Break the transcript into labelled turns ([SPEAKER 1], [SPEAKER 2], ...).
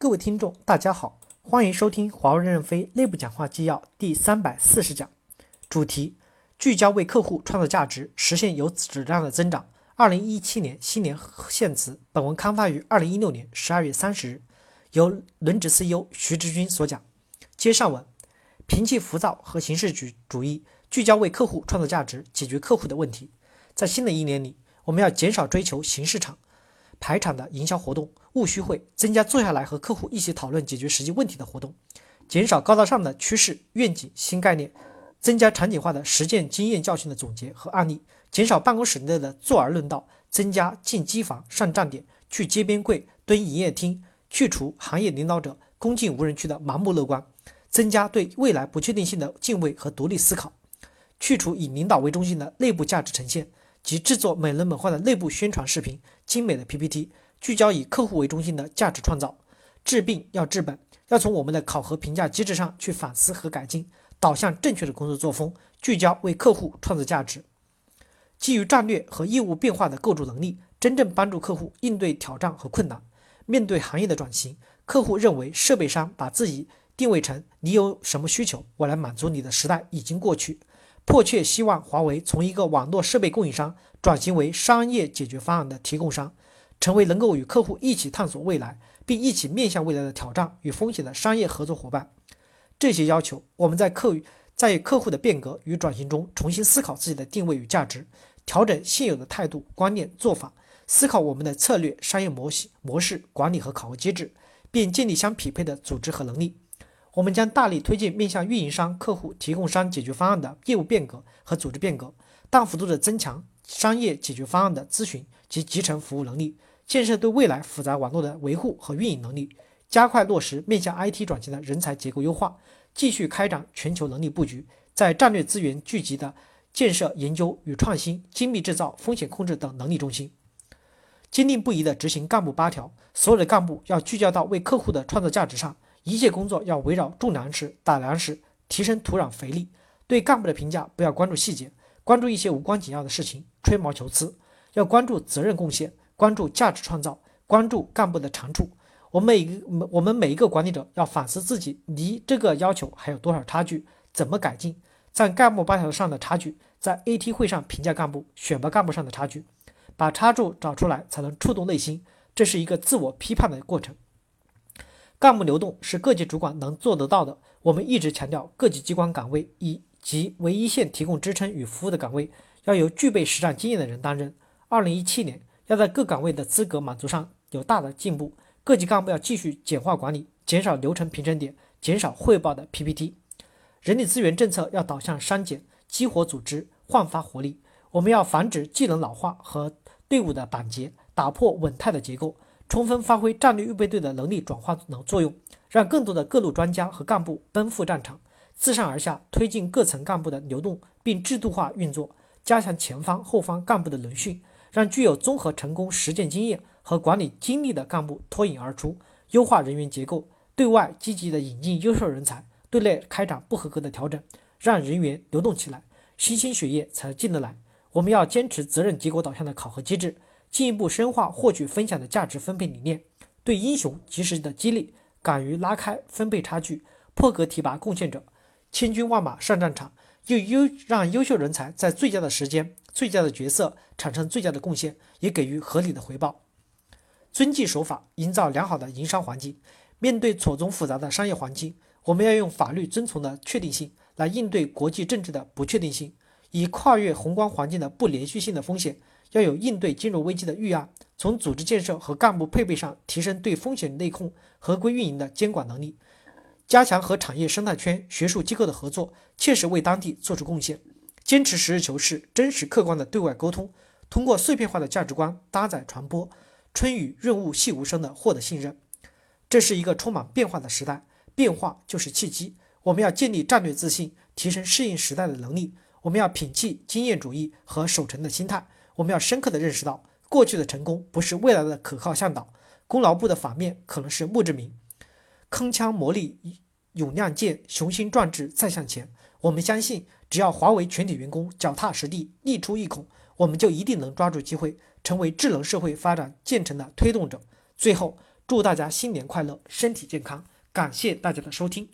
[SPEAKER 1] 各位听众，大家好，欢迎收听华为任正非内部讲话纪要第三百四十讲，主题：聚焦为客户创造价值，实现有质量的增长。二零一七年新年献词。本文刊发于二零一六年十二月三十日，由轮值 CEO 徐志军所讲。接上文，摒弃浮躁和形式主主义，聚焦为客户创造价值，解决客户的问题。在新的一年里，我们要减少追求形式场。排场的营销活动、务虚会，增加坐下来和客户一起讨论解决实际问题的活动，减少高大上的趋势、愿景、新概念，增加场景化的实践经验教训的总结和案例，减少办公室内的坐而论道，增加进机房、上站点、去街边柜、蹲营业厅，去除行业领导者恭敬无人区的盲目乐观，增加对未来不确定性的敬畏和独立思考，去除以领导为中心的内部价值呈现。及制作美轮美奂的内部宣传视频、精美的 PPT，聚焦以客户为中心的价值创造。治病要治本，要从我们的考核评价机制上去反思和改进，导向正确的工作作风，聚焦为客户创造价值。基于战略和业务变化的构筑能力，真正帮助客户应对挑战和困难。面对行业的转型，客户认为设备商把自己定位成你有什么需求，我来满足你的时代已经过去。迫切希望华为从一个网络设备供应商转型为商业解决方案的提供商，成为能够与客户一起探索未来，并一起面向未来的挑战与风险的商业合作伙伴。这些要求，我们在客在客户的变革与转型中重新思考自己的定位与价值，调整现有的态度、观念、做法，思考我们的策略、商业模型、模式、管理和考核机制，并建立相匹配的组织和能力。我们将大力推进面向运营商、客户、提供商解决方案的业务变革和组织变革，大幅度的增强商业解决方案的咨询及集成服务能力，建设对未来复杂网络的维护和运营能力，加快落实面向 IT 转型的人才结构优化，继续开展全球能力布局，在战略资源聚集的建设研究与创新、精密制造、风险控制等能力中心，坚定不移地执行干部八条，所有的干部要聚焦到为客户的创造价值上。一切工作要围绕种粮食、打粮食、提升土壤肥力。对干部的评价不要关注细节，关注一些无关紧要的事情，吹毛求疵。要关注责任贡献，关注价值创造，关注干部的长处。我们每一个我们每一个管理者要反思自己离这个要求还有多少差距，怎么改进。在干部八条上的差距，在 AT 会上评价干部、选拔干部上的差距，把差距找出来，才能触动内心。这是一个自我批判的过程。干部流动是各级主管能做得到的。我们一直强调，各级机关岗位以及为一线提供支撑与服务的岗位，要由具备实战经验的人担任。二零一七年，要在各岗位的资格满足上有大的进步。各级干部要继续简化管理，减少流程评审点，减少汇报的 PPT。人力资源政策要导向删减，激活组织，焕发活力。我们要防止技能老化和队伍的板结，打破稳态的结构。充分发挥战略预备队的能力转化能作用，让更多的各路专家和干部奔赴战场，自上而下推进各层干部的流动，并制度化运作，加强前方后方干部的轮训，让具有综合成功实践经验和管理经历的干部脱颖而出，优化人员结构，对外积极的引进优秀人才，对内开展不合格的调整，让人员流动起来，新鲜血液才进得来。我们要坚持责任结果导向的考核机制。进一步深化获取分享的价值分配理念，对英雄及时的激励，敢于拉开分配差距，破格提拔贡献者，千军万马上战场，又优让优秀人才在最佳的时间、最佳的角色产生最佳的贡献，也给予合理的回报。遵纪守法，营造良好的营商环境。面对错综复杂的商业环境，我们要用法律遵从的确定性来应对国际政治的不确定性，以跨越宏观环境的不连续性的风险。要有应对金融危机的预案，从组织建设和干部配备上提升对风险内控、合规运营的监管能力，加强和产业生态圈、学术机构的合作，切实为当地做出贡献。坚持实事求是、真实客观的对外沟通，通过碎片化的价值观搭载传播，春雨润物细无声的获得信任。这是一个充满变化的时代，变化就是契机。我们要建立战略自信，提升适应时代的能力。我们要摒弃经验主义和守成的心态。我们要深刻地认识到，过去的成功不是未来的可靠向导。功劳簿的反面可能是墓志铭。铿锵磨砺勇亮剑，雄心壮志再向前。我们相信，只要华为全体员工脚踏实地，力出一孔，我们就一定能抓住机会，成为智能社会发展建成的推动者。最后，祝大家新年快乐，身体健康！感谢大家的收听。